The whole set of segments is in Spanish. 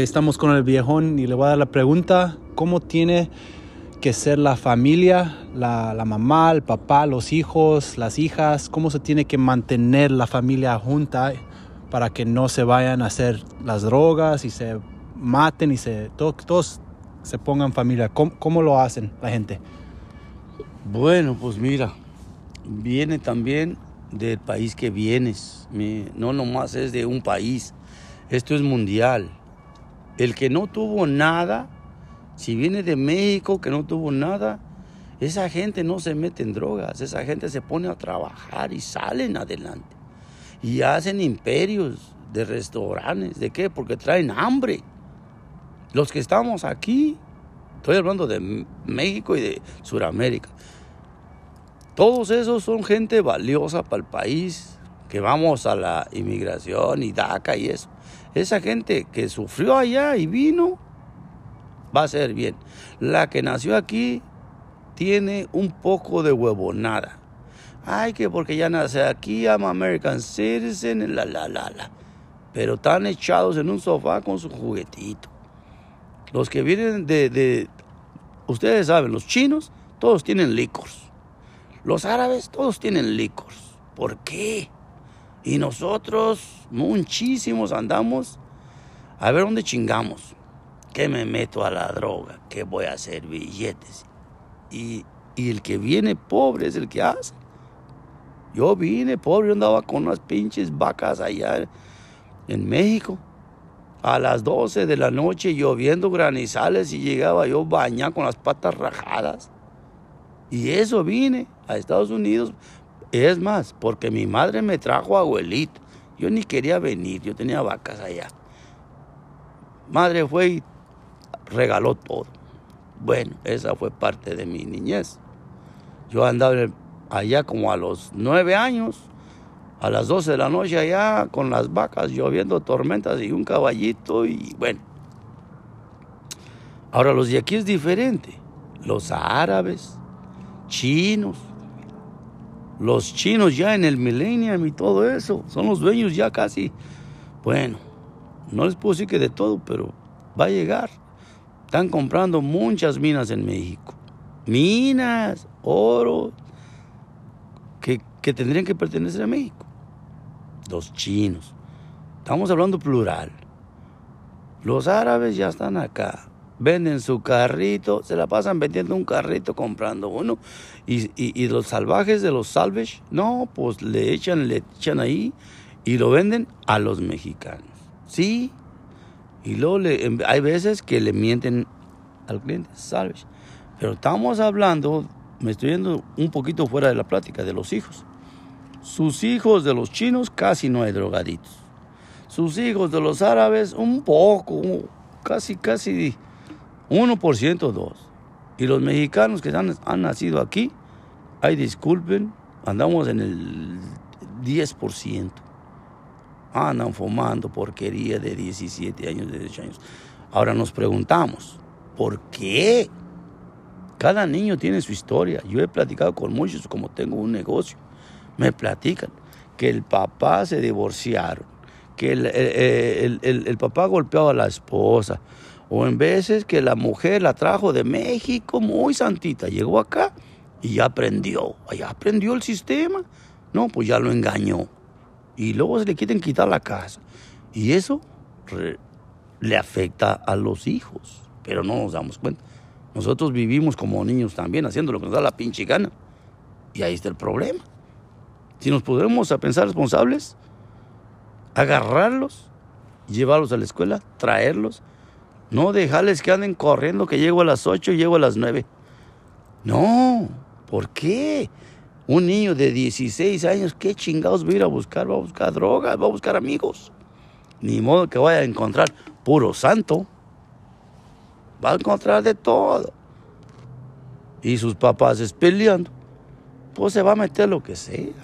estamos con el viejón y le voy a dar la pregunta, ¿cómo tiene que ser la familia, la, la, mamá, el papá, los hijos, las hijas? ¿Cómo se tiene que mantener la familia junta para que no se vayan a hacer las drogas y se maten y se, todos se pongan familia? ¿Cómo, ¿Cómo lo hacen la gente? Bueno, pues mira, viene también del país que vienes. No nomás es de un país. Esto es mundial. El que no tuvo nada, si viene de México que no tuvo nada, esa gente no se mete en drogas. Esa gente se pone a trabajar y salen adelante. Y hacen imperios de restaurantes. ¿De qué? Porque traen hambre. Los que estamos aquí, estoy hablando de México y de Sudamérica. Todos esos son gente valiosa para el país, que vamos a la inmigración y DACA y eso. Esa gente que sufrió allá y vino, va a ser bien. La que nació aquí tiene un poco de huevonada. Ay, que porque ya nace aquí, I'm American citizen, la, la, la, la. Pero están echados en un sofá con su juguetito. Los que vienen de, de ustedes saben, los chinos, todos tienen licors. Los árabes todos tienen licors. ¿Por qué? Y nosotros, muchísimos, andamos a ver dónde chingamos. ¿Qué me meto a la droga? ¿Qué voy a hacer? Billetes. Y, y el que viene pobre es el que hace. Yo vine pobre, andaba con unas pinches vacas allá en México. A las 12 de la noche lloviendo granizales y llegaba yo bañado con las patas rajadas. Y eso vine a Estados Unidos. Es más, porque mi madre me trajo abuelito. Yo ni quería venir, yo tenía vacas allá. Madre fue y regaló todo. Bueno, esa fue parte de mi niñez. Yo andaba allá como a los nueve años, a las doce de la noche allá con las vacas, lloviendo tormentas y un caballito y bueno. Ahora los de aquí es diferente. Los árabes, chinos. Los chinos ya en el millennium y todo eso, son los dueños ya casi. Bueno, no les puedo decir que de todo, pero va a llegar. Están comprando muchas minas en México. Minas, oro, que, que tendrían que pertenecer a México. Los chinos. Estamos hablando plural. Los árabes ya están acá venden su carrito, se la pasan vendiendo un carrito, comprando uno. Y, y, los salvajes de los salvage, no, pues le echan, le echan ahí y lo venden a los mexicanos. Sí. Y luego le, hay veces que le mienten al cliente, salvage. Pero estamos hablando, me estoy yendo un poquito fuera de la plática, de los hijos. Sus hijos de los chinos casi no hay drogaditos. Sus hijos de los árabes un poco, casi, casi 1% dos. Y los mexicanos que han, han nacido aquí, ay disculpen, andamos en el 10%. Andan fumando porquería de 17 años, de 18 años. Ahora nos preguntamos, ¿por qué? Cada niño tiene su historia. Yo he platicado con muchos, como tengo un negocio, me platican que el papá se divorciaron, que el, el, el, el papá golpeaba a la esposa, o en veces que la mujer la trajo de México muy santita, llegó acá y ya aprendió, ya aprendió el sistema. No, pues ya lo engañó. Y luego se le quieren quitar la casa. Y eso le afecta a los hijos, pero no nos damos cuenta. Nosotros vivimos como niños también, haciendo lo que nos da la pinche gana. Y ahí está el problema. Si nos podemos a pensar responsables, agarrarlos, llevarlos a la escuela, traerlos, no dejarles que anden corriendo que llego a las 8 y llego a las 9. No, ¿por qué? Un niño de 16 años, ¿qué chingados va a ir a buscar? Va a buscar drogas, va a buscar amigos. Ni modo que vaya a encontrar puro santo. Va a encontrar de todo. Y sus papás es peleando. Pues se va a meter lo que sea.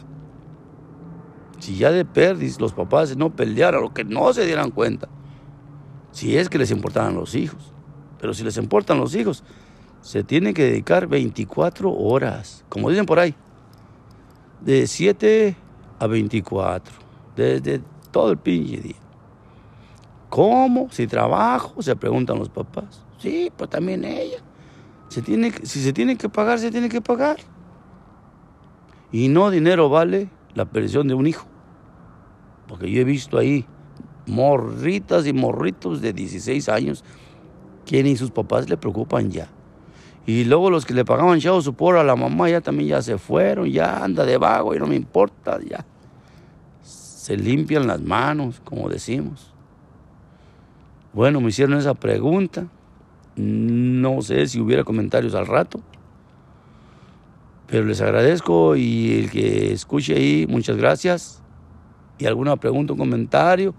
Si ya de perdis los papás no pelearan, lo que no se dieran cuenta si es que les importaran los hijos. Pero si les importan los hijos, se tienen que dedicar 24 horas, como dicen por ahí, de 7 a 24, desde todo el pinche día. ¿Cómo? Si trabajo, se preguntan los papás. Sí, pues también ella. Si se tiene que pagar, se tiene que pagar. Y no dinero vale la perdición de un hijo. Porque yo he visto ahí morritas y morritos de 16 años que ni sus papás le preocupan ya. Y luego los que le pagaban chavo su a la mamá ya también ya se fueron, ya anda de vago y no me importa, ya. Se limpian las manos, como decimos. Bueno, me hicieron esa pregunta. No sé si hubiera comentarios al rato. Pero les agradezco y el que escuche ahí, muchas gracias. Y alguna pregunta o comentario.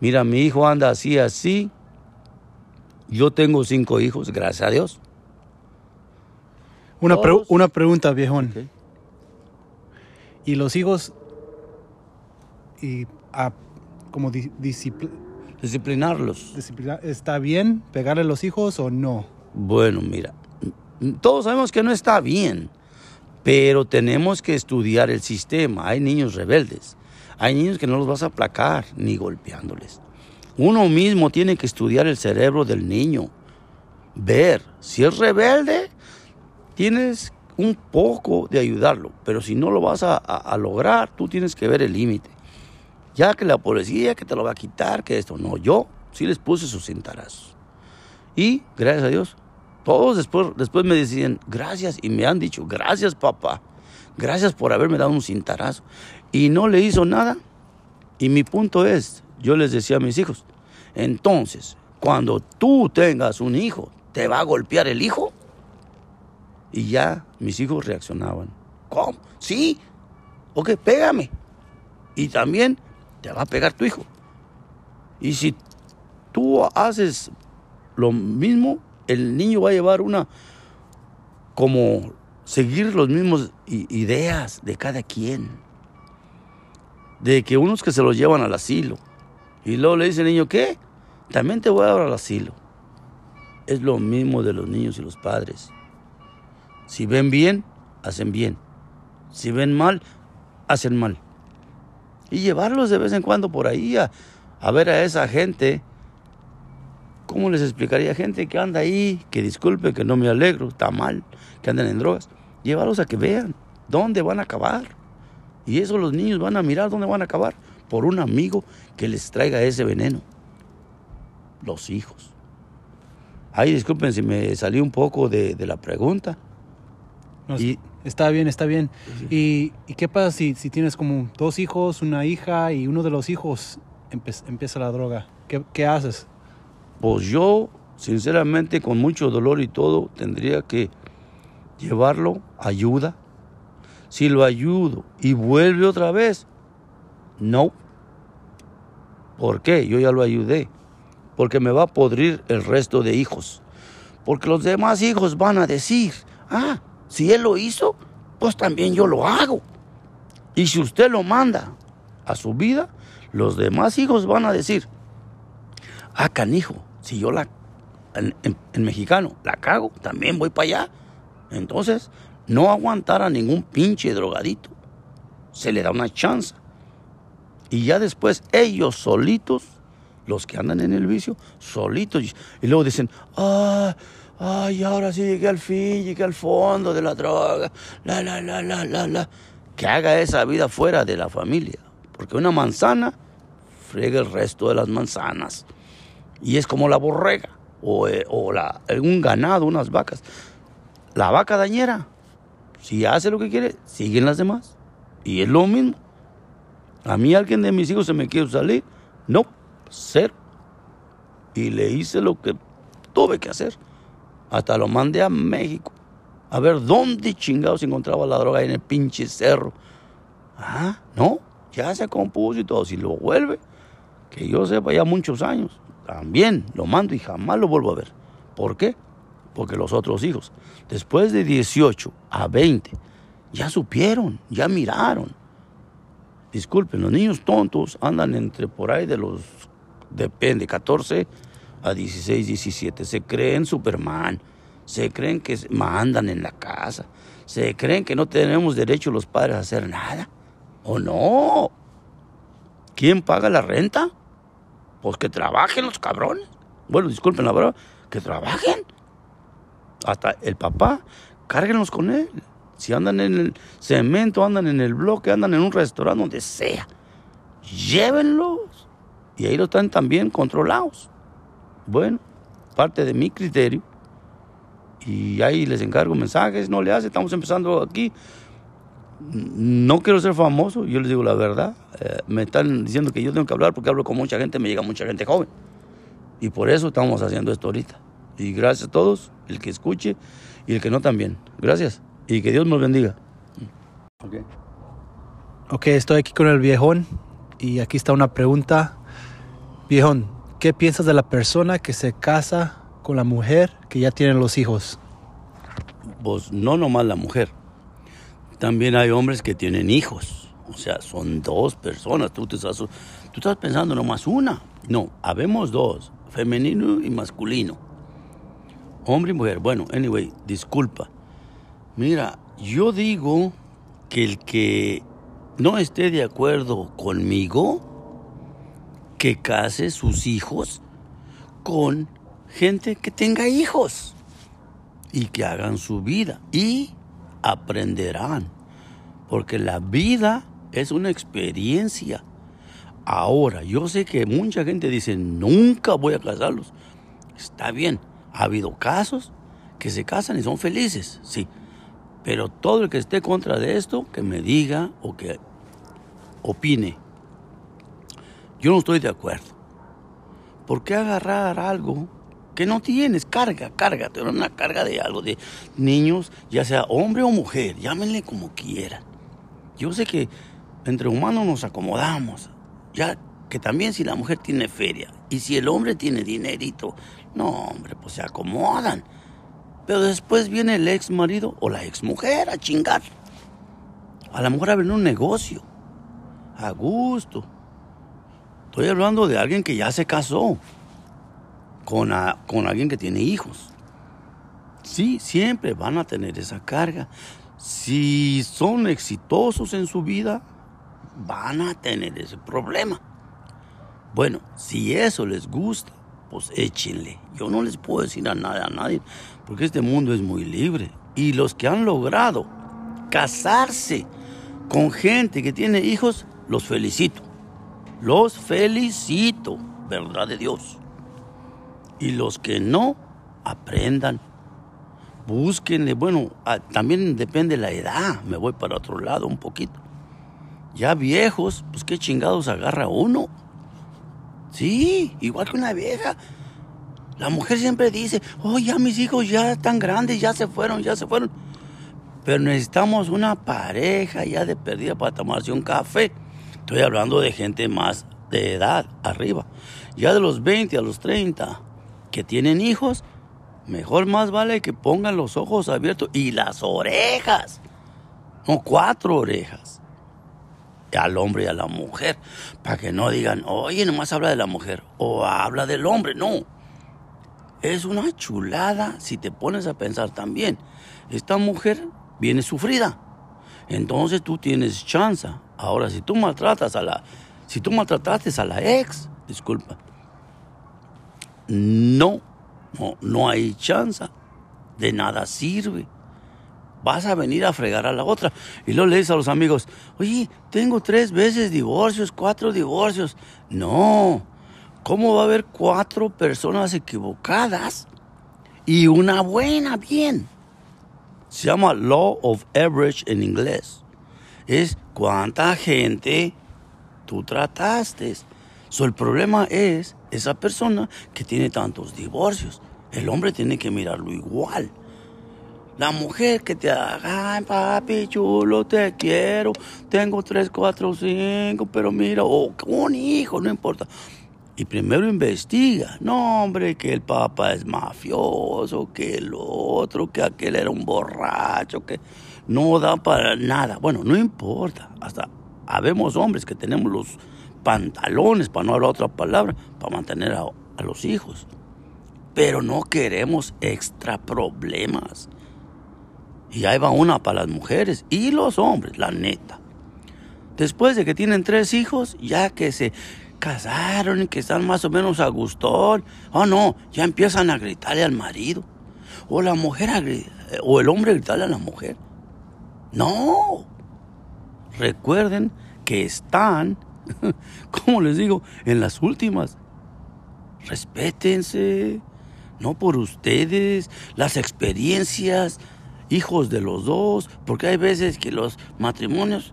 Mira, mi hijo anda así, así. Yo tengo cinco hijos, gracias a Dios. Una, una pregunta, viejón. ¿Y los hijos, y, como disciplinarlos? ¿Está bien pegarle a los hijos o no? Bueno, mira, todos sabemos que no está bien, pero tenemos que estudiar el sistema. Hay niños rebeldes, hay niños que no los vas a aplacar ni golpeándoles. Uno mismo tiene que estudiar el cerebro del niño, ver si es rebelde, tienes un poco de ayudarlo, pero si no lo vas a, lograr, tú tienes que ver el límite. Ya que la policía que te lo va a quitar, que esto, no, yo sí les puse sus cintarazos. Y gracias a Dios, todos después, después me decían gracias y me han dicho gracias papá, gracias por haberme dado un cintarazo. Y no le hizo nada. Y mi punto es, yo les decía a mis hijos, entonces, cuando tú tengas un hijo, ¿te va a golpear el hijo? Y ya mis hijos reaccionaban. ¿Cómo? Sí. Ok, pégame. Y también te va a pegar tu hijo. Y si tú haces lo mismo, el niño va a llevar una, como seguir los mismos ideas de cada quien. De que unos que se los llevan al asilo. Y luego le dice el niño, ¿qué? También te voy a dar al asilo. Es lo mismo de los niños y los padres. Si ven bien, hacen bien. Si ven mal, hacen mal. Y llevarlos de vez en cuando por ahí a, ver a esa gente. ¿Cómo les explicaría gente que anda ahí, que disculpe, que no me alegro, está mal, que andan en drogas? Llevarlos a que vean dónde van a acabar. Y eso los niños van a mirar dónde van a acabar por un amigo que les traiga ese veneno. Los hijos. Ay, disculpen si me salí un poco de la pregunta y, está bien, está bien. ¿Y, qué pasa si, si, tienes como dos hijos, una hija y uno de los hijos empieza la droga? ¿Qué, ¿Qué, haces? Pues yo, sinceramente, con mucho dolor y todo, tendría que llevarlo ayuda. Si lo ayudo y vuelve otra vez, no. ¿Por qué? Yo ya lo ayudé. Porque me va a podrir el resto de hijos. Porque los demás hijos van a decir, ah, si Él lo hizo, pues también yo lo hago. Y si usted lo manda a su vida, los demás hijos van a decir, ah, canijo, si yo la, en, mexicano, la cago, también voy para allá. Entonces, no aguantar a ningún pinche drogadito. Se le da una chance. Y ya después ellos solitos, los que andan en el vicio, solitos. Y luego dicen, ah, ay, ahora sí llegué al fin, llegué al fondo de la droga, la, la, la, la, la, la. Que haga esa vida fuera de la familia. Porque una manzana frega el resto de las manzanas. Y es como la borrega o, eh, la, un ganado, unas vacas. La vaca dañera, si hace lo que quiere, siguen las demás. Y es lo mismo. A mí alguien de mis hijos se me quiere salir. No, cero. Y le hice lo que tuve que hacer. Hasta lo mandé a México. A ver dónde chingados encontraba la droga en el pinche cerro. Ah, no, ya se compuso y todo. Si lo vuelve, que yo sepa ya muchos años, también lo mando y jamás lo vuelvo a ver. ¿Por qué? Porque los otros hijos, después de 18 a 20, ya supieron, ya miraron. Disculpen, los niños tontos andan entre por ahí de los, depende, 14 a 16, 17. Se creen Superman, se creen que mandan en la casa, se creen que no tenemos derecho los padres a hacer nada. ¿O no? ¿Quién paga la renta? Pues que trabajen los cabrones. Bueno, disculpen la verdad, que trabajen. Hasta el papá, cárguenlos con él. Si andan en el cemento, andan en el bloque, andan en un restaurante, donde sea, llévenlos. Y ahí lo están también controlados. Bueno, parte de mi criterio. Y ahí les encargo mensajes, no le hace, estamos empezando aquí. No quiero ser famoso, yo les digo la verdad. Eh, me están diciendo que yo tengo que hablar porque hablo con mucha gente, me llega mucha gente joven. Y por eso estamos haciendo esto ahorita. Y gracias a todos, el que escuche y el que no también. Gracias. Y que Dios nos bendiga. Ok. Ok, estoy aquí con el viejón y aquí está una pregunta. Viejón, ¿qué piensas de la persona que se casa con la mujer que ya tiene los hijos? Pues no nomás la mujer. También hay hombres que tienen hijos. O sea, son dos personas. Tú, te estás, tú estás pensando nomás una. No, habemos dos femenino y masculino. Hombre y mujer. Bueno, anyway, disculpa. Mira, yo digo que el que no esté de acuerdo conmigo, que case sus hijos con gente que tenga hijos y que hagan su vida y aprenderán. Porque la vida es una experiencia. Ahora, yo sé que mucha gente dice, nunca voy a casarlos. Está bien, ha habido casos que se casan y son felices, sí. Pero todo el que esté contra de esto, que me diga o que opine. Yo no estoy de acuerdo. ¿Por qué agarrar algo que no tienes? Carga, cárgate, una carga de algo, de niños, ya sea hombre o mujer, llámenle como quieran. Yo sé que entre humanos nos acomodamos, ya que también si la mujer tiene feria y si el hombre tiene dinerito, no, hombre, pues se acomodan. Pero después viene el ex marido o la ex mujer a chingar. A la mujer a ver un negocio. A gusto. Estoy hablando de alguien que ya se casó. Con, con alguien que tiene hijos. Sí, siempre van a tener esa carga. Si son exitosos en su vida, van a tener ese problema. Bueno, si eso les gusta, pues échenle. Yo no les puedo decir a nada a nadie, porque este mundo es muy libre. Y los que han logrado casarse con gente que tiene hijos, los felicito. Los felicito, verdad de Dios. Y los que no, aprendan. Búsquenle. Bueno, también depende de la edad. Me voy para otro lado un poquito. Ya viejos, pues qué chingados agarra uno. Sí, igual que una vieja. La mujer siempre dice, oh, ya mis hijos ya están grandes, ya se fueron, ya se fueron. Pero necesitamos una pareja ya de perdida para tomarse un café. Estoy hablando de gente más de edad, arriba. Ya de los 20 a los 30, que tienen hijos, mejor más vale que pongan los ojos abiertos y las orejas. No, cuatro orejas al hombre y a la mujer, para que no digan, oye, nomás habla de la mujer o habla del hombre, no. Es una chulada si te pones a pensar también. Esta mujer viene sufrida, entonces tú tienes chance. Ahora, si tú maltratas a la, si tú maltrataste a la ex, disculpa, no, no, no hay chance, de nada sirve vas a venir a fregar a la otra. Y luego le dices a los amigos, oye, tengo tres veces divorcios, cuatro divorcios. No, ¿cómo va a haber cuatro personas equivocadas y una buena bien? Se llama Law of Average en inglés. Es cuánta gente tú trataste. So, el problema es esa persona que tiene tantos divorcios. El hombre tiene que mirarlo igual. La mujer que te haga, ay papi chulo, te quiero, tengo tres, cuatro, cinco, pero mira, oh, un hijo, no importa. Y primero investiga, no hombre, que el papá es mafioso, que el otro, que aquel era un borracho, que no da para nada. Bueno, no importa, hasta habemos hombres que tenemos los pantalones, para no hablar otra palabra, para mantener a los hijos. Pero no queremos extra problemas. Y ahí va una para las mujeres y los hombres, la neta. Después de que tienen tres hijos, ya que se casaron y que están más o menos a gustón. Oh, no, ya empiezan a gritarle al marido. O la mujer a o el hombre a gritarle a la mujer. No. Recuerden que están, como les digo, en las últimas. Respétense, no por ustedes, las experiencias, hijos de los dos, porque hay veces que los matrimonios,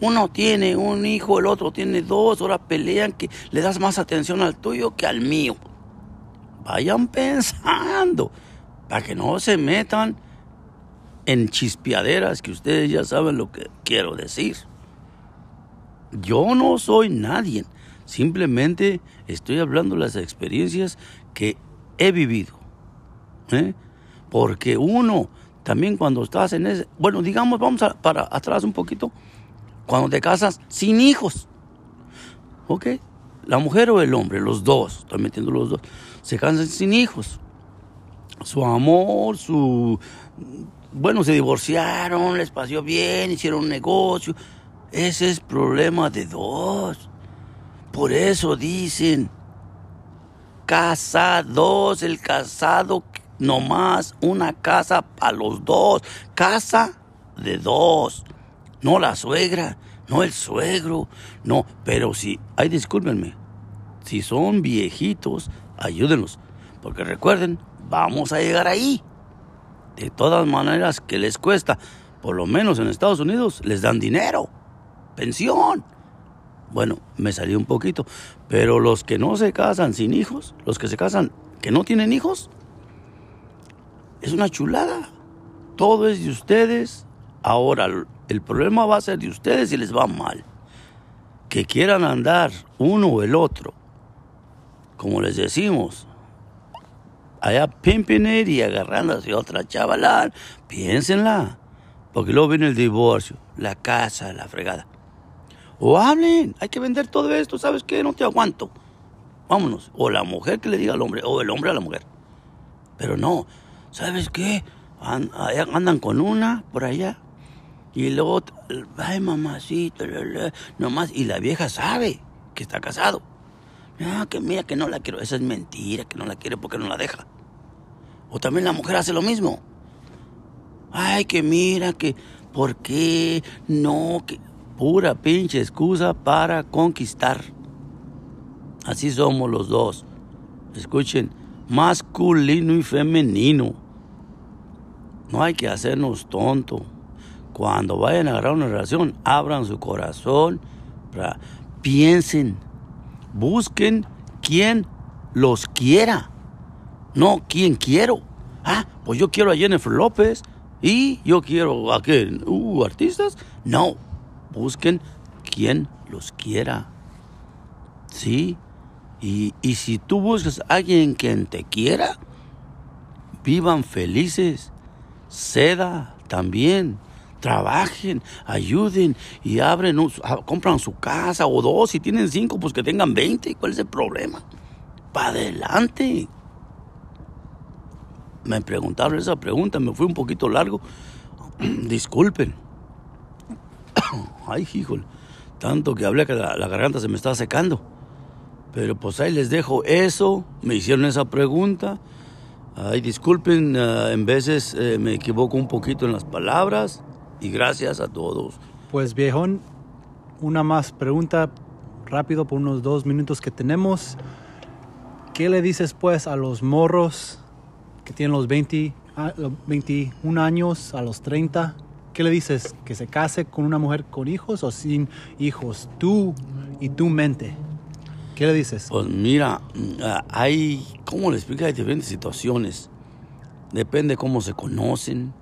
uno tiene un hijo, el otro tiene dos, ahora pelean que le das más atención al tuyo que al mío. Vayan pensando, para que no se metan en chispeaderas que ustedes ya saben lo que quiero decir. Yo no soy nadie, simplemente estoy hablando de las experiencias que he vivido. ¿eh? Porque uno, también cuando estás en ese, bueno, digamos, vamos para atrás un poquito, cuando te casas sin hijos, ¿ok? La mujer o el hombre, los dos, estoy metiendo los dos, se casan sin hijos. Su amor, su... Bueno, se divorciaron, les pasó bien, hicieron un negocio. Ese es problema de dos. Por eso dicen, casados, el casado, nomás una casa para los dos. Casa de dos. No la suegra, no el suegro, no. Pero si, ay, discúlpenme, si son viejitos, ayúdenlos. Porque recuerden, vamos a llegar ahí. De todas maneras, que les cuesta? Por lo menos en Estados Unidos les dan dinero, pensión. Bueno, me salió un poquito. Pero los que no se casan sin hijos, los que se casan que no tienen hijos, es una chulada. Todo es de ustedes. Ahora, el problema va a ser de ustedes si les va mal. Que quieran andar uno o el otro. Como les decimos, allá pimping it y agarrándose a otra chavalán, piénsenla. Porque luego viene el divorcio, la casa, la fregada. O hablen, hay que vender todo esto, ¿sabes qué? No te aguanto. Vámonos. O la mujer que le diga al hombre, o el hombre a la mujer. Pero no, ¿sabes qué? Andan con una por allá. Y luego, ay mamacita, nomás. Y la vieja sabe que está casado. Ah, que mira que no la quiero. Esa es mentira, que no la quiere porque no la deja. O también la mujer hace lo mismo. Ay, que mira, que por qué no, que pura pinche excusa para conquistar. Así somos los dos. Escuchen, masculino y femenino. No hay que hacernos tonto. Cuando vayan a agarrar una relación, abran su corazón, piensen, busquen quien los quiera, no quien quiero. Ah, pues yo quiero a Jennifer López y yo quiero a qué, uh, artistas. No, busquen quien los quiera. Sí, y, y si tú buscas a alguien quien te quiera, vivan felices, seda también, trabajen, ayuden y abren, ah, compran su casa o dos, si tienen cinco, pues que tengan veinte, ¿cuál es el problema? Para adelante. Me preguntaron esa pregunta, me fui un poquito largo. Disculpen. Ay, híjole, tanto que hablé que la, la garganta se me está secando. Pero pues ahí les dejo eso. Me hicieron esa pregunta. Ay, disculpen, ah, en veces eh, me equivoco un poquito en las palabras. Y gracias a todos. Pues viejón, una más pregunta rápido por unos dos minutos que tenemos. ¿Qué le dices pues a los morros que tienen los 20, a- los 21 años, a los 30? ¿Qué le dices? ¿Que se case con una mujer con hijos o sin hijos? Tú y tu mente. ¿Qué le dices? Pues mira, mm, hay, ¿cómo le explica? Hay diferentes situaciones. Depende cómo se conocen.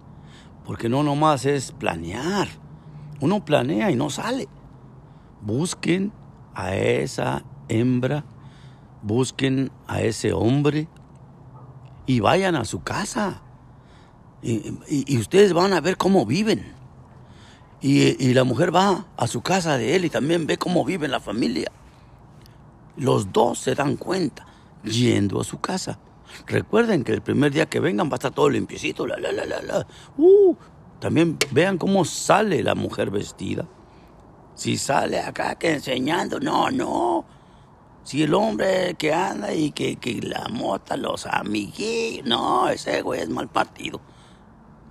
Porque no nomás es planear. Uno planea y no sale. Busquen a esa hembra, busquen a ese hombre y vayan a su casa. Y, ustedes van a ver cómo viven. Y, y la mujer va a su casa de él y también ve cómo vive la familia. Los dos se dan cuenta yendo a su casa. Recuerden que el primer día que vengan va a estar todo limpiecito. La, la, la, la, la. Uh, también vean cómo sale la mujer vestida. Si sale acá que enseñando, no, no. Si el hombre que anda y que, que la mota, los amiguillos, no, ese güey es mal partido.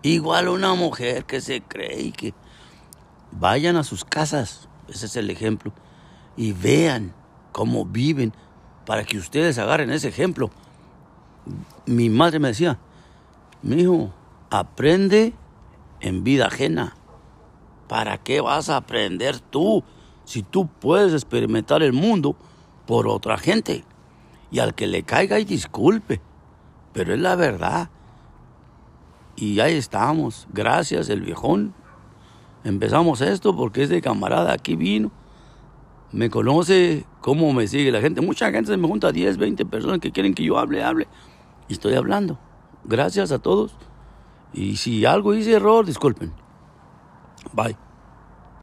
Igual una mujer que se cree y que vayan a sus casas, ese es el ejemplo, y vean cómo viven para que ustedes agarren ese ejemplo. Mi madre me decía, mi hijo, aprende en vida ajena. ¿Para qué vas a aprender tú si tú puedes experimentar el mundo por otra gente? Y al que le caiga y disculpe, pero es la verdad. Y ahí estamos, gracias el viejón. Empezamos esto porque este camarada aquí vino, me conoce cómo me sigue la gente. Mucha gente se me junta 10, 20 personas que quieren que yo hable, hable. Y estoy hablando. Gracias a todos. Y si algo hice error, disculpen. Bye.